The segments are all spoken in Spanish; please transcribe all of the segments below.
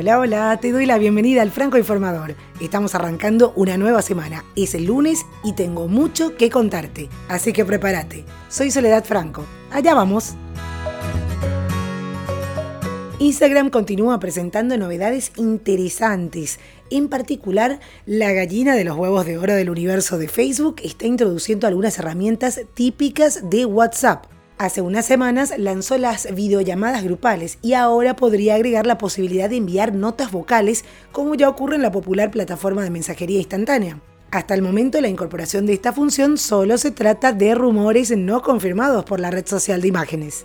Hola, hola, te doy la bienvenida al Franco Informador. Estamos arrancando una nueva semana. Es el lunes y tengo mucho que contarte. Así que prepárate. Soy Soledad Franco. Allá vamos. Instagram continúa presentando novedades interesantes. En particular, la gallina de los huevos de oro del universo de Facebook está introduciendo algunas herramientas típicas de WhatsApp. Hace unas semanas lanzó las videollamadas grupales y ahora podría agregar la posibilidad de enviar notas vocales como ya ocurre en la popular plataforma de mensajería instantánea. Hasta el momento la incorporación de esta función solo se trata de rumores no confirmados por la red social de imágenes.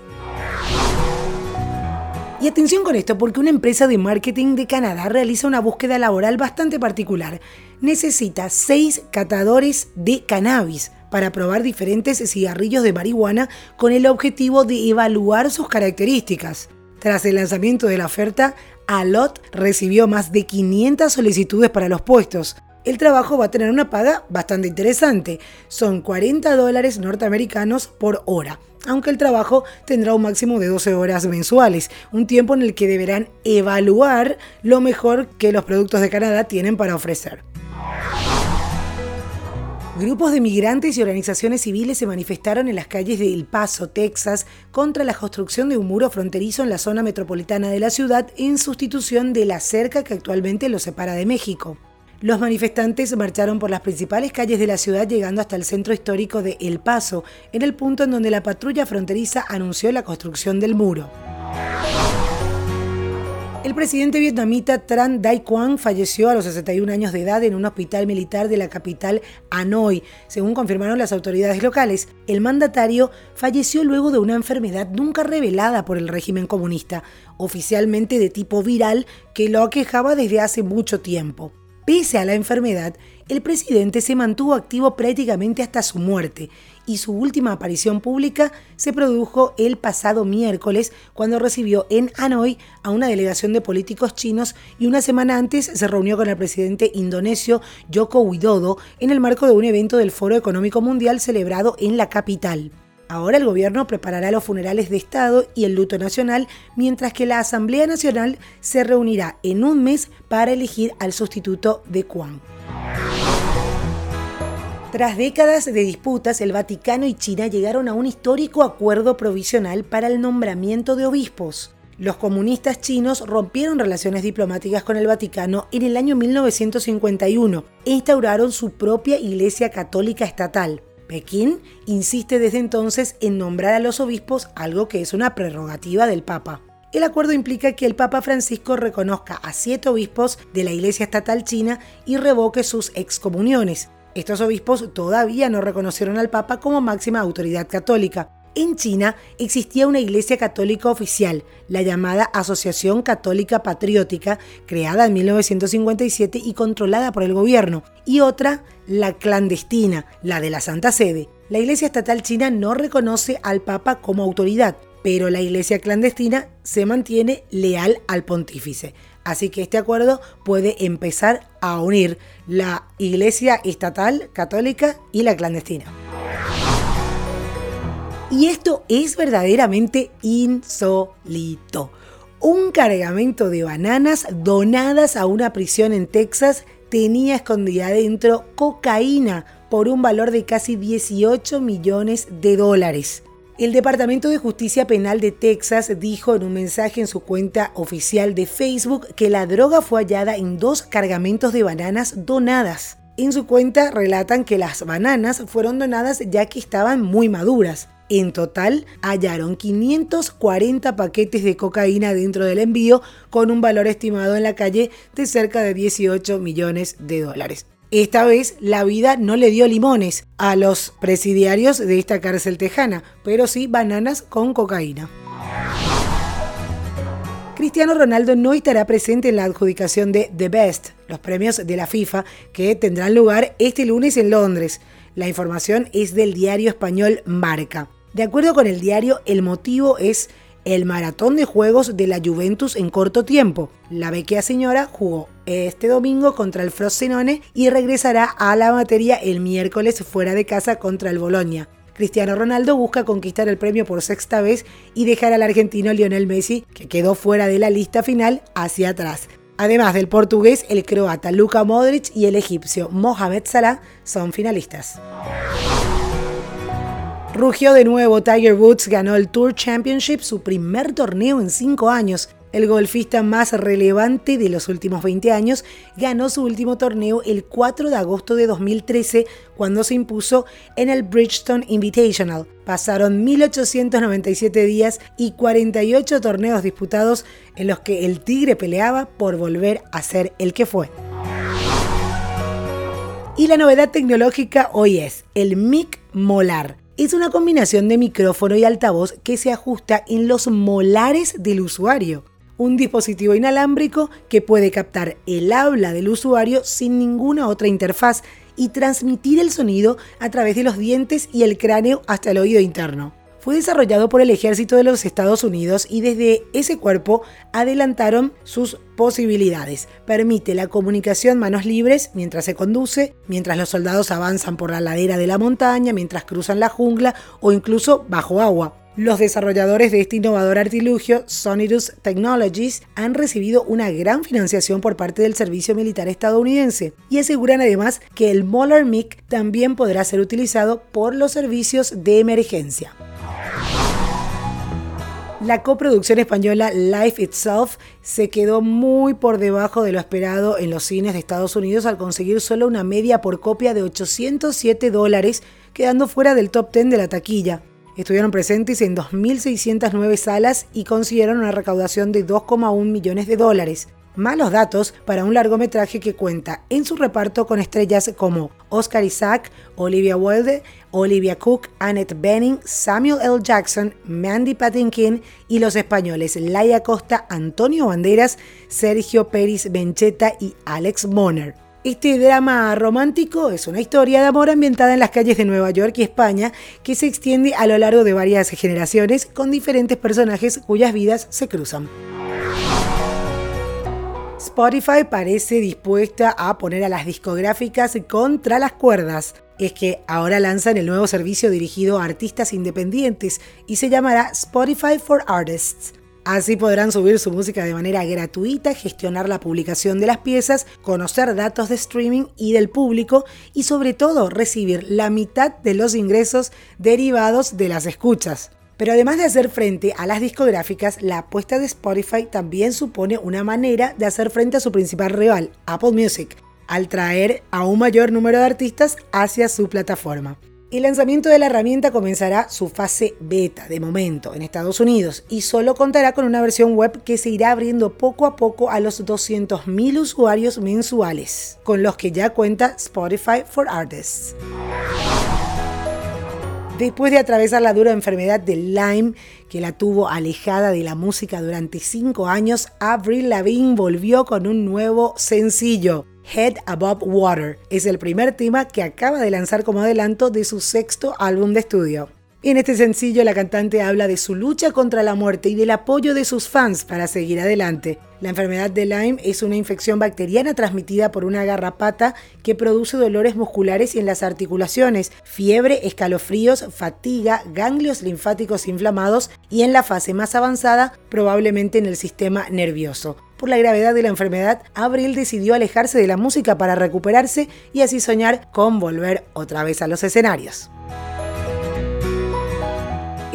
Y atención con esto, porque una empresa de marketing de Canadá realiza una búsqueda laboral bastante particular. Necesita seis catadores de cannabis para probar diferentes cigarrillos de marihuana con el objetivo de evaluar sus características. Tras el lanzamiento de la oferta, Alot recibió más de 500 solicitudes para los puestos. El trabajo va a tener una paga bastante interesante, son 40 dólares norteamericanos por hora, aunque el trabajo tendrá un máximo de 12 horas mensuales, un tiempo en el que deberán evaluar lo mejor que los productos de Canadá tienen para ofrecer. Grupos de migrantes y organizaciones civiles se manifestaron en las calles de El Paso, Texas, contra la construcción de un muro fronterizo en la zona metropolitana de la ciudad en sustitución de la cerca que actualmente lo separa de México. Los manifestantes marcharon por las principales calles de la ciudad llegando hasta el centro histórico de El Paso, en el punto en donde la patrulla fronteriza anunció la construcción del muro. El presidente vietnamita Tran Dai Quang falleció a los 61 años de edad en un hospital militar de la capital Hanoi, según confirmaron las autoridades locales. El mandatario falleció luego de una enfermedad nunca revelada por el régimen comunista, oficialmente de tipo viral, que lo aquejaba desde hace mucho tiempo. Pese a la enfermedad, el presidente se mantuvo activo prácticamente hasta su muerte y su última aparición pública se produjo el pasado miércoles cuando recibió en Hanoi a una delegación de políticos chinos y una semana antes se reunió con el presidente indonesio Joko Widodo en el marco de un evento del Foro Económico Mundial celebrado en la capital. Ahora el gobierno preparará los funerales de Estado y el luto nacional, mientras que la Asamblea Nacional se reunirá en un mes para elegir al sustituto de Juan. Tras décadas de disputas, el Vaticano y China llegaron a un histórico acuerdo provisional para el nombramiento de obispos. Los comunistas chinos rompieron relaciones diplomáticas con el Vaticano en el año 1951 e instauraron su propia Iglesia Católica Estatal. Pekín insiste desde entonces en nombrar a los obispos, algo que es una prerrogativa del Papa. El acuerdo implica que el Papa Francisco reconozca a siete obispos de la Iglesia Estatal China y revoque sus excomuniones. Estos obispos todavía no reconocieron al Papa como máxima autoridad católica. En China existía una iglesia católica oficial, la llamada Asociación Católica Patriótica, creada en 1957 y controlada por el gobierno, y otra, la clandestina, la de la Santa Sede. La iglesia estatal china no reconoce al Papa como autoridad, pero la iglesia clandestina se mantiene leal al pontífice. Así que este acuerdo puede empezar a unir la iglesia estatal católica y la clandestina. Y esto es verdaderamente insólito. Un cargamento de bananas donadas a una prisión en Texas tenía escondida dentro cocaína por un valor de casi 18 millones de dólares. El Departamento de Justicia Penal de Texas dijo en un mensaje en su cuenta oficial de Facebook que la droga fue hallada en dos cargamentos de bananas donadas. En su cuenta relatan que las bananas fueron donadas ya que estaban muy maduras. En total, hallaron 540 paquetes de cocaína dentro del envío con un valor estimado en la calle de cerca de 18 millones de dólares. Esta vez la vida no le dio limones a los presidiarios de esta cárcel tejana, pero sí bananas con cocaína. Cristiano Ronaldo no estará presente en la adjudicación de The Best, los premios de la FIFA, que tendrán lugar este lunes en Londres. La información es del diario español Marca. De acuerdo con el diario, el motivo es el maratón de juegos de la Juventus en corto tiempo. La vecchia señora jugó este domingo contra el Frosinone y regresará a la materia el miércoles fuera de casa contra el Bolonia. Cristiano Ronaldo busca conquistar el premio por sexta vez y dejar al argentino Lionel Messi, que quedó fuera de la lista final, hacia atrás. Además del portugués, el croata Luka Modric y el egipcio Mohamed Salah son finalistas. Rugió de nuevo, Tiger Woods ganó el Tour Championship, su primer torneo en cinco años. El golfista más relevante de los últimos 20 años ganó su último torneo el 4 de agosto de 2013 cuando se impuso en el Bridgestone Invitational. Pasaron 1897 días y 48 torneos disputados en los que el Tigre peleaba por volver a ser el que fue. Y la novedad tecnológica hoy es el Mic Molar es una combinación de micrófono y altavoz que se ajusta en los molares del usuario. Un dispositivo inalámbrico que puede captar el habla del usuario sin ninguna otra interfaz y transmitir el sonido a través de los dientes y el cráneo hasta el oído interno fue desarrollado por el ejército de los Estados Unidos y desde ese cuerpo adelantaron sus posibilidades. Permite la comunicación manos libres mientras se conduce, mientras los soldados avanzan por la ladera de la montaña, mientras cruzan la jungla o incluso bajo agua. Los desarrolladores de este innovador artilugio, Sonidus Technologies, han recibido una gran financiación por parte del servicio militar estadounidense y aseguran además que el Molar Mic también podrá ser utilizado por los servicios de emergencia. La coproducción española Life Itself se quedó muy por debajo de lo esperado en los cines de Estados Unidos al conseguir solo una media por copia de 807 dólares, quedando fuera del top 10 de la taquilla. Estuvieron presentes en 2.609 salas y consiguieron una recaudación de 2,1 millones de dólares malos datos para un largometraje que cuenta en su reparto con estrellas como Oscar Isaac, Olivia Wilde, Olivia Cook, Annette Bening, Samuel L. Jackson, Mandy Patinkin y los españoles Laia Costa, Antonio Banderas, Sergio Pérez Bencheta y Alex Moner. Este drama romántico es una historia de amor ambientada en las calles de Nueva York y España que se extiende a lo largo de varias generaciones con diferentes personajes cuyas vidas se cruzan. Spotify parece dispuesta a poner a las discográficas contra las cuerdas. Es que ahora lanzan el nuevo servicio dirigido a artistas independientes y se llamará Spotify for Artists. Así podrán subir su música de manera gratuita, gestionar la publicación de las piezas, conocer datos de streaming y del público y sobre todo recibir la mitad de los ingresos derivados de las escuchas. Pero además de hacer frente a las discográficas, la apuesta de Spotify también supone una manera de hacer frente a su principal rival, Apple Music, al traer a un mayor número de artistas hacia su plataforma. El lanzamiento de la herramienta comenzará su fase beta de momento en Estados Unidos y solo contará con una versión web que se irá abriendo poco a poco a los 200.000 usuarios mensuales, con los que ya cuenta Spotify for Artists. Después de atravesar la dura enfermedad de Lyme, que la tuvo alejada de la música durante cinco años, Avril Lavigne volvió con un nuevo sencillo. Head Above Water es el primer tema que acaba de lanzar como adelanto de su sexto álbum de estudio. En este sencillo la cantante habla de su lucha contra la muerte y del apoyo de sus fans para seguir adelante. La enfermedad de Lyme es una infección bacteriana transmitida por una garrapata que produce dolores musculares y en las articulaciones, fiebre, escalofríos, fatiga, ganglios linfáticos inflamados y en la fase más avanzada probablemente en el sistema nervioso. Por la gravedad de la enfermedad, Abril decidió alejarse de la música para recuperarse y así soñar con volver otra vez a los escenarios.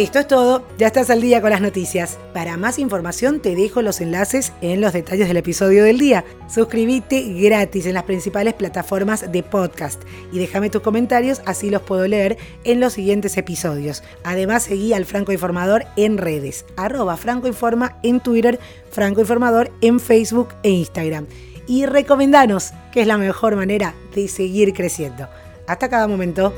Esto es todo, ya estás al día con las noticias. Para más información te dejo los enlaces en los detalles del episodio del día. Suscríbete gratis en las principales plataformas de podcast y déjame tus comentarios, así los puedo leer en los siguientes episodios. Además seguí al Franco Informador en redes, arroba Franco Informa en Twitter, Franco Informador en Facebook e Instagram. Y recomendanos, que es la mejor manera de seguir creciendo. Hasta cada momento.